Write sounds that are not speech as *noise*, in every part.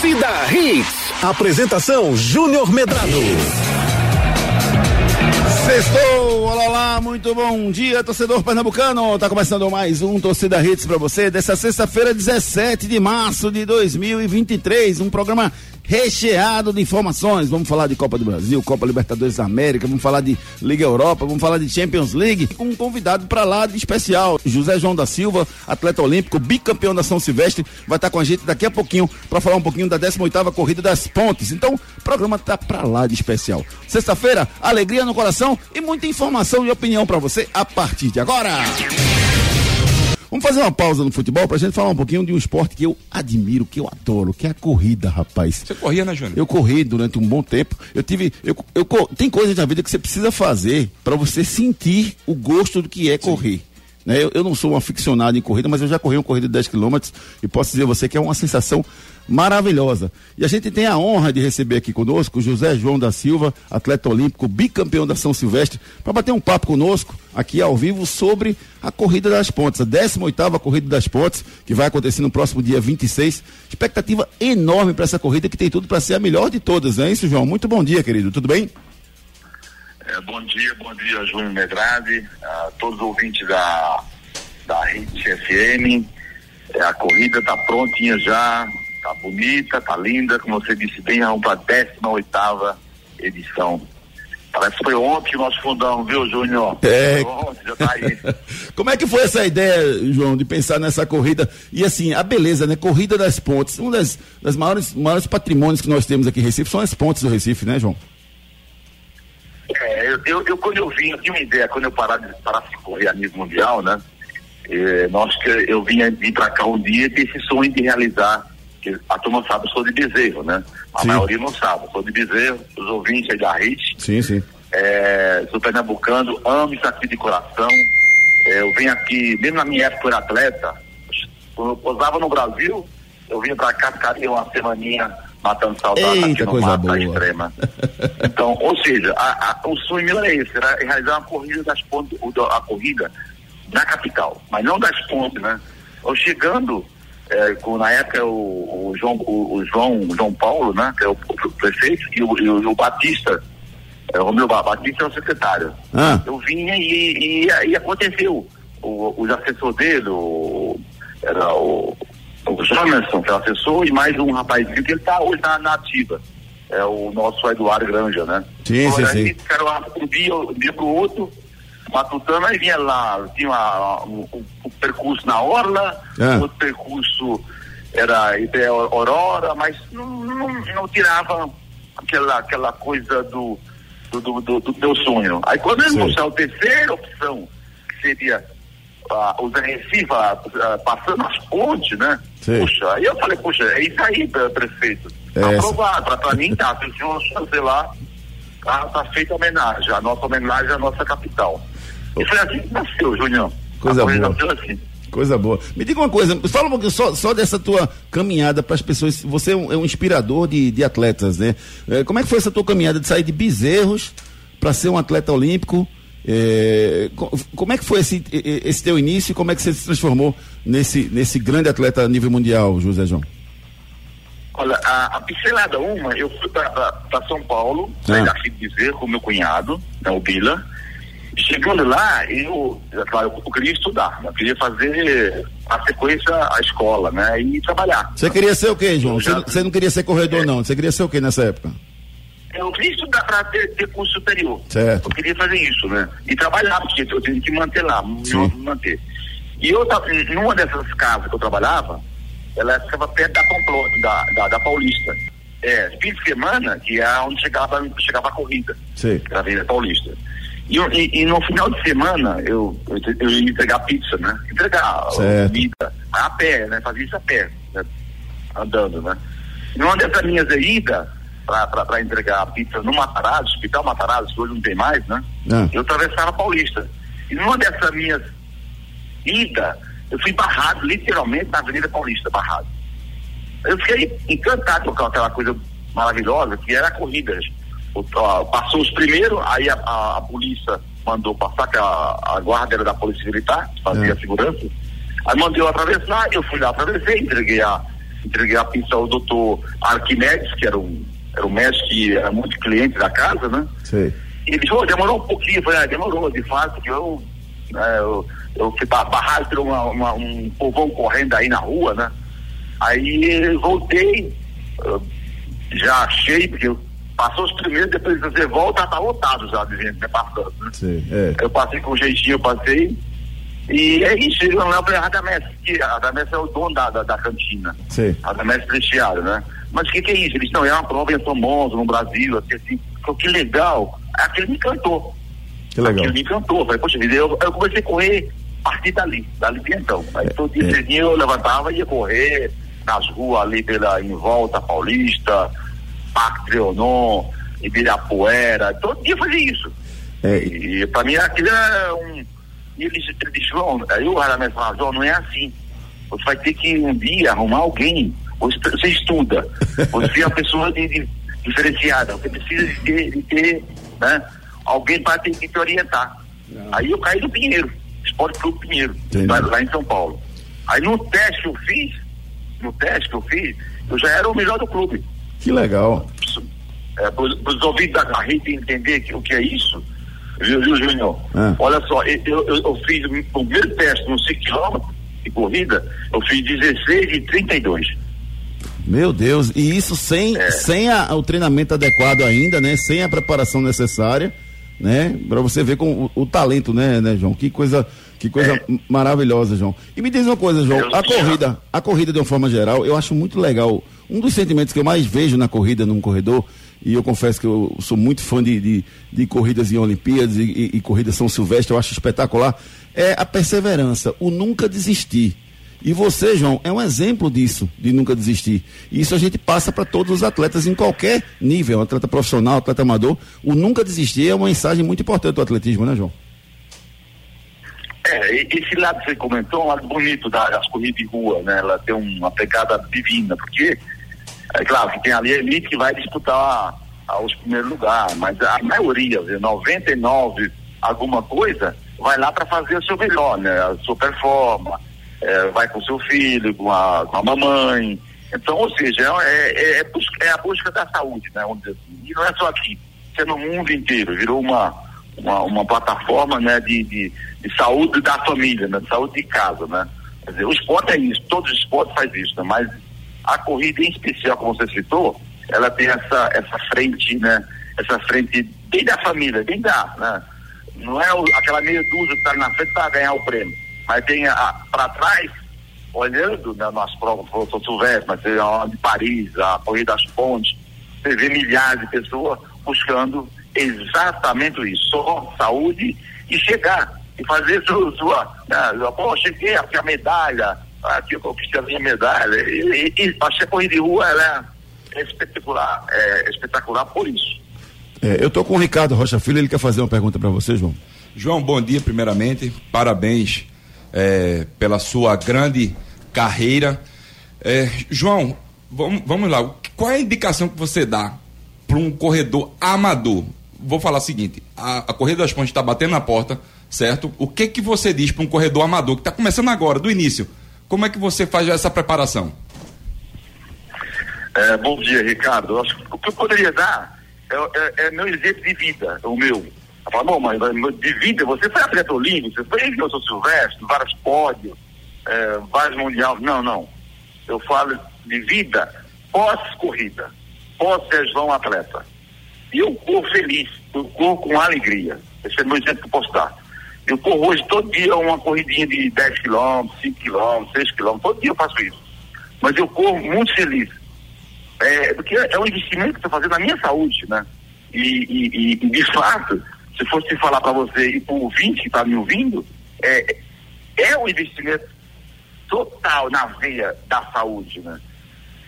Torcida Hits. Apresentação Júnior Medrado. Sextou, olá lá, muito bom dia, torcedor pernambucano. Tá começando mais um Torcida Hits para você dessa sexta-feira, 17 de março de 2023. Um programa recheado de informações. Vamos falar de Copa do Brasil, Copa Libertadores da América, vamos falar de Liga Europa, vamos falar de Champions League, com um convidado para lá de especial, José João da Silva, atleta olímpico, bicampeão da São Silvestre, vai estar com a gente daqui a pouquinho para falar um pouquinho da 18ª corrida das Pontes. Então, o programa tá para lá de especial. Sexta-feira, alegria no coração e muita informação e opinião para você a partir de agora. Vamos fazer uma pausa no futebol pra gente falar um pouquinho de um esporte que eu admiro, que eu adoro, que é a corrida, rapaz. Você corria, né, Júnior? Eu corri durante um bom tempo. Eu tive. Eu, eu, tem coisas na vida que você precisa fazer para você sentir o gosto do que é correr. Né? Eu, eu, não sou um aficionado em corrida, mas eu já corri uma corrida de 10 quilômetros e posso dizer a você que é uma sensação maravilhosa. E a gente tem a honra de receber aqui conosco o José João da Silva, atleta olímpico, bicampeão da São Silvestre, para bater um papo conosco aqui ao vivo sobre a Corrida das Pontes, a 18ª Corrida das Pontes, que vai acontecer no próximo dia 26. Expectativa enorme para essa corrida que tem tudo para ser a melhor de todas, é isso, João? Muito bom dia, querido. Tudo bem? É, bom dia, bom dia, Júnior Medrade, a todos os ouvintes da, da Rede FM. É, a corrida está prontinha já, Tá bonita, tá linda, como você disse bem, vamos para a 18 edição. Parece que foi ontem que nós fundamos, viu, Júnior? É. Ontem, já tá aí. *laughs* Como é que foi essa ideia, João, de pensar nessa corrida? E assim, a beleza, né? Corrida das pontes. Um das, das maiores, maiores patrimônios que nós temos aqui em Recife são as pontes do Recife, né, João? É, eu, eu, eu quando eu vim, eu tinha uma ideia, quando eu parar de, parar de correr a nível mundial, né? É, nós, eu vinha vir para cá um dia e esse sonho de realizar que a turma sabe, eu sou de Bezerro, né? A sim. maioria não sabe, eu sou de Bezerro, os ouvintes aí da RIT. Sim, sim. É, sou pernambucano, amo isso aqui de coração. É, eu venho aqui, mesmo na minha época eu era atleta, quando eu posava no Brasil, eu vinha pra cá, ficaria uma semaninha matando saudade Eita, aqui no boa. extrema. *laughs* Então, ou seja, a, a, o sonho meu era esse, era realizar uma corrida das pontes, a corrida na capital, mas não das pontes, né? Eu chegando é, com, na época o, o João, o, o, João, João Paulo, né, que é o, o prefeito, e o, e o, Batista, é, o Romeu Batista é o secretário. Ah. Eu vinha e, e, e aconteceu. O, os assessores dele, o, era o, o Jamerson, que é o assessor, e mais um rapazinho que ele está hoje na, na ativa. É o nosso Eduardo Granja, né? Sim, então, sim, sim. Ficaram um dia, um dia pro outro, matutando, aí vinha lá, tinha uma, um, um, percurso na Orla, é. outro percurso era até Aurora, mas não, não, não, tirava aquela, aquela coisa do, do, do, do, do teu sonho. Aí quando ele mostrou a terceira opção, que seria o Zé Recife uh, passando as pontes, né? Sim. Puxa, aí eu falei, puxa, é isso aí, prefeito. É aprovado, pra, pra mim tá, se o senhor chancelar, tá, tá feita a homenagem, a nossa homenagem à nossa capital. E foi assim que nasceu, Junião. Coisa boa. Assim. Coisa boa. Me diga uma coisa, fala um pouquinho só, só dessa tua caminhada para as pessoas. Você é um, é um, inspirador de, de atletas, né? É, como é que foi essa tua caminhada de sair de bezerros para ser um atleta olímpico? É, como é que foi esse, esse teu início e como é que você se transformou nesse, nesse grande atleta a nível mundial, José João? Olha, a, a pincelada uma, eu fui para São Paulo, ah. saí daqui de Bezerro com meu cunhado, né, o Bila, Chegando lá, eu, claro, eu queria estudar, né? eu queria fazer a sequência a escola, né? E trabalhar. Você queria ser o quê, João? Você, já... não queria ser corredor, é. não. Você queria ser o quê nessa época? Eu queria estudar para ter, ter curso superior. Certo. Eu queria fazer isso, né? E trabalhar, porque eu tinha que manter lá, me manter. E eu, numa dessas casas que eu trabalhava, ela ficava perto da Pamplo, da, da, da Paulista. É, fim de semana, que é onde chegava, chegava a corrida. Sim. Da Avenida Paulista. E, e, e, no final de semana eu, eu, eu ia entregar pizza, né? Entregar comida a pé, né? Fazia isso a pé, né? andando, né? E numa dessas minhas idas para entregar a pizza no Matarazzo, Hospital Matarazzo, que hoje não tem mais, né? É. Eu atravessava a Paulista. E numa dessas minhas idas, eu fui barrado, literalmente, na Avenida Paulista, barrado. Eu fiquei encantado com aquela coisa maravilhosa que era a corrida passou os primeiros, aí a, a, a, polícia mandou passar, que a, a guarda era da polícia militar, fazia é. a segurança. Aí mandou eu atravessar, eu fui lá, atravessei, entreguei a, entreguei a pista ao doutor Arquimedes, que era um, era um mestre que era muito cliente da casa, né? Sim. E ele disse, oh, demorou um pouquinho, eu falei, ah, demorou, de fato, que eu, né, eu, eu fui barrado por uma, uma, um povão correndo aí na rua, né? Aí voltei, já achei, porque eu passou os primeiros, depois você volta, tá lotado já de gente, né, passando, né? Sim, é. Eu passei com jeitinho, eu passei, e é isso, não é o Radamés, que Radamés é o dono da, da, da cantina. Sim. Radamés Prestiário, né? Mas o que, que é isso? Eles não, é uma prova famosa no Brasil, assim, assim, que legal. Aquele me encantou. Que legal. Aquilo me encantou. Falei, poxa vida, eu, eu comecei a correr a partir dali, dali de então. Aí é, todo dia é. eu levantava e ia correr nas ruas ali pela, em volta Paulista, Parque Trianon, Ibirapuera, todo dia fazia isso. É. E, e pra mim aquilo é um e ele, ele disse, João, aí o falou, João, não é assim. Você vai ter que um dia arrumar alguém. Você estuda. Você é uma pessoa de, de, diferenciada. Você precisa de ter, de ter né, alguém para te, te orientar. Não. Aí eu caí no Pinheiro, Esporte Clube Pinheiro, lá, lá, em São Paulo. Aí no teste que eu fiz, no teste que eu fiz, eu já era o melhor do clube. Que legal. É, para os ouvidos da carreta entender que, o que é isso, Viu, viu Júnior? Ah. Olha só, eu, eu, eu, fiz o primeiro teste no 5 km de corrida, eu fiz 16 e 32. Meu Deus, e isso sem, é. sem a, o treinamento adequado ainda, né? Sem a preparação necessária, né? Para você ver com o, o, talento, né, né, João? Que coisa, que coisa é. maravilhosa, João. E me diz uma coisa, João, a corrida, a corrida de uma forma geral, eu acho muito legal. Um dos sentimentos que eu mais vejo na corrida num corredor e eu confesso que eu sou muito fã de, de, de corridas em Olimpíadas e, e, e corridas São Silvestre, eu acho espetacular, é a perseverança, o nunca desistir. E você, João, é um exemplo disso, de nunca desistir. E isso a gente passa para todos os atletas em qualquer nível, atleta profissional, atleta amador. O nunca desistir é uma mensagem muito importante do atletismo, né, João? É, esse lado que você comentou é um lado bonito das corridas de rua, né? Ela tem uma pegada divina, porque é claro que tem ali a elite que vai disputar os primeiros lugares, mas a maioria, 99 alguma coisa, vai lá para fazer o seu melhor, né? A sua performance, é, vai com seu filho, com a, com a mamãe. Então, ou seja, é, é, é, busca, é, a busca da saúde, né? Vamos dizer assim. E não é só aqui, é no mundo inteiro, virou uma, uma, uma plataforma né, de, de, de, saúde da família, né? De saúde de casa, né? Quer dizer, o esporte é isso, todos os esportes fazem isso, né? Mas a corrida em especial, como você citou, ela tem essa, essa frente, né? Essa frente bem da família, bem da, né? Não é o, aquela meia dúzia que está na frente para ganhar o prêmio, mas tem para trás, olhando né, nas provas do São Silvestre, mas tem a de Paris, a Corrida das Pontes, você vê milhares de pessoas buscando exatamente isso, só saúde e chegar e fazer sua, sua né, pô, cheguei aqui a medalha, aqui eu conquistei a minha medalha. E, e, e a corrida de rua ela é espetacular, é espetacular por isso. É, eu estou com o Ricardo Rocha Filho, ele quer fazer uma pergunta para você, João. João, bom dia primeiramente, parabéns é, pela sua grande carreira. É, João, vamos, vamos lá, qual é a indicação que você dá para um corredor amador? Vou falar o seguinte, a, a Corrida das Pontes está batendo na porta, certo? O que que você diz para um corredor amador que está começando agora, do início? Como é que você faz essa preparação? É, bom dia, Ricardo. o que eu poderia dar é, é, é meu exemplo de vida, o meu. Eu falo, bom, mas de vida, você foi atleta olímpico, você foi eu sou Silvestre, vários pódios, é, vários mundiais. Não, não. Eu falo de vida pós-corrida, pós-Ser João atleta. E eu corro feliz, eu corro com alegria. Esse é meu exemplo que eu posso dar. Eu corro hoje todo dia uma corridinha de 10 quilômetros, 5 quilômetros, 6 quilômetros, todo dia eu faço isso. Mas eu corro muito feliz. É, porque é um investimento que estou fazendo na minha saúde, né? E, e, e de fato, se fosse falar para você e para o ouvinte que está me ouvindo, é, é um investimento total na veia da saúde, né?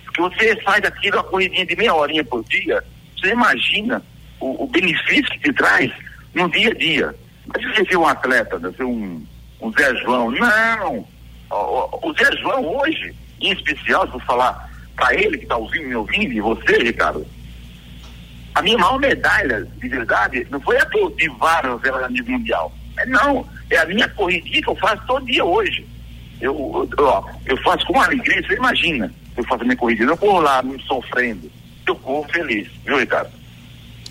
Porque você faz aquilo, uma corridinha de meia horinha por dia, você imagina o, o benefício que te traz no dia a dia. Mas você vê um atleta, né, um, um Zé João, não. O, o, Zé João hoje, em especial, se eu falar para ele que está ouvindo, me ouvindo, e você, Ricardo, a minha maior medalha, de verdade, não foi a de vários a nível mundial. É, não, é a minha corridinha que eu faço todo dia hoje. Eu, eu, eu faço com alegria, você imagina. eu faço minha corrida. Eu não corro lá me sofrendo. Eu corro feliz, viu, Ricardo?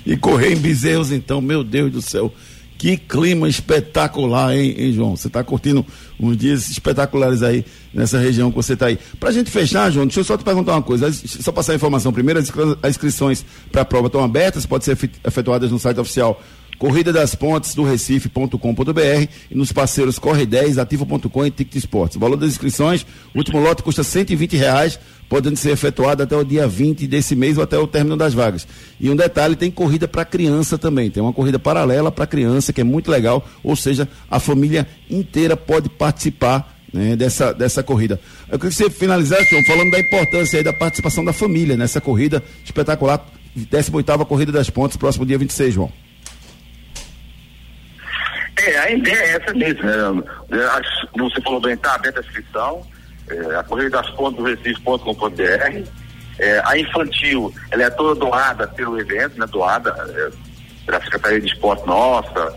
E correr em Bezerros, então, meu Deus do céu. Que clima espetacular, hein, hein João? Você está curtindo uns dias espetaculares aí nessa região que você está aí. Para a gente fechar, João, deixa eu só te perguntar uma coisa. Só passar a informação primeiro: as inscrições para a prova estão abertas, podem ser efetuadas no site oficial Corrida das Pontes do Recife.com.br e nos parceiros Corre 10, Ativo.com e Ticket Esportes. O valor das inscrições, o último lote custa 120 reais, podendo ser efetuado até o dia 20 desse mês ou até o término das vagas. E um detalhe, tem corrida para criança também. Tem uma corrida paralela para criança que é muito legal, ou seja, a família inteira pode participar né, dessa, dessa corrida. Eu queria que você finalizasse, João, falando da importância aí da participação da família nessa corrida espetacular, 18ª Corrida das Pontes, próximo dia 26, João. É, a ideia é essa mesmo. Né? Você falou bem, está aberta a inscrição, é, a Correio das Pontes do Recife.com.br. É, a infantil, ela é toda doada pelo evento, né? Doada é, pela Secretaria de Esporte nossa.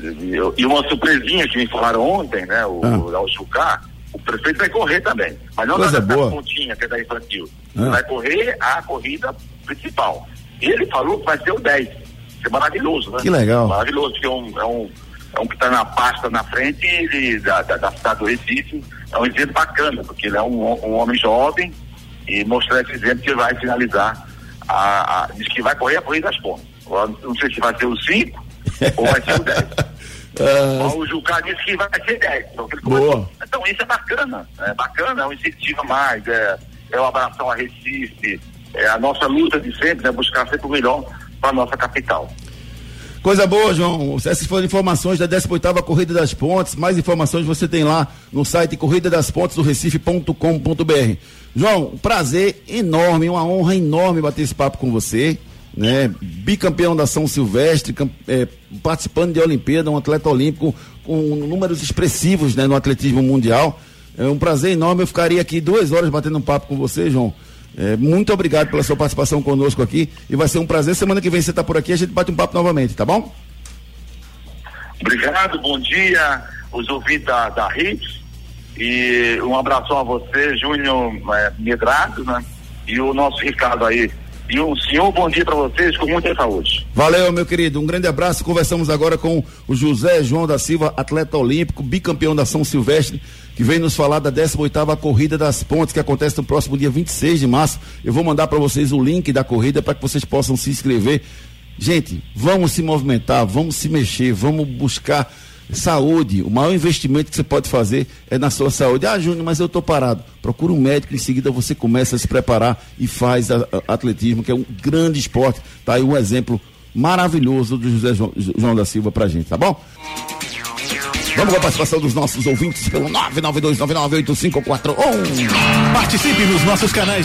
E, e, uma surpresinha que me falaram ontem, né? O, ah. o Chucar, o prefeito vai correr também. Mas não Coisa da, boa. pontinha que é da infantil. Ah. Vai correr a corrida principal. E ele falou que vai ser o 10. Isso é maravilhoso, né? Que legal. Maravilhoso, que é um, é um é um que está na pasta na frente de, da, da, da, cidade do Recife. É um exemplo bacana, porque ele é um, um homem jovem e mostrar esse exemplo que vai finalizar, a, a, diz que vai correr a corrida das pontas. Não sei se vai ser o 5 ou vai ser o 10. Uh... *laughs* O Jucá disse que vai ser 10. Então, então isso é bacana, é bacana, é um incentivo a mais, é, é uma abração a Recife, é a nossa luta de sempre, né, buscar sempre o melhor para a nossa capital. Coisa boa, João. Essas foram informações da 18ª Corrida das Pontes. Mais informações você tem lá no site corrida das pontes do Recife.com.br. João, um prazer enorme, uma honra enorme bater esse papo com você. Né? Bicampeão da São Silvestre, é, participando de Olimpíada, um atleta olímpico com números expressivos né, no atletismo mundial. É um prazer enorme. Eu ficaria aqui duas horas batendo um papo com você, João. É, muito obrigado pela sua participação conosco aqui e vai ser um prazer. Semana que vem você está por aqui, a gente bate um papo novamente, tá bom? Obrigado, bom dia, os ouvintes da, da e um abraço a você, Júnior é, Medrado, né? E o nosso Ricardo aí. E um senhor bom dia para vocês com muita saúde. Valeu, meu querido. Um grande abraço. Conversamos agora com o José João da Silva, atleta olímpico, bicampeão da São Silvestre que vem nos falar da 18ª Corrida das Pontes, que acontece no próximo dia 26 de março. Eu vou mandar para vocês o link da corrida para que vocês possam se inscrever. Gente, vamos se movimentar, vamos se mexer, vamos buscar saúde. O maior investimento que você pode fazer é na sua saúde. Ah, Júnior, mas eu estou parado. Procura um médico, em seguida você começa a se preparar e faz atletismo, que é um grande esporte. Tá aí um exemplo maravilhoso do José João, João da Silva pra gente, tá bom? Vamos com a participação dos nossos ouvintes pelo 992998541. Participe nos nossos canais.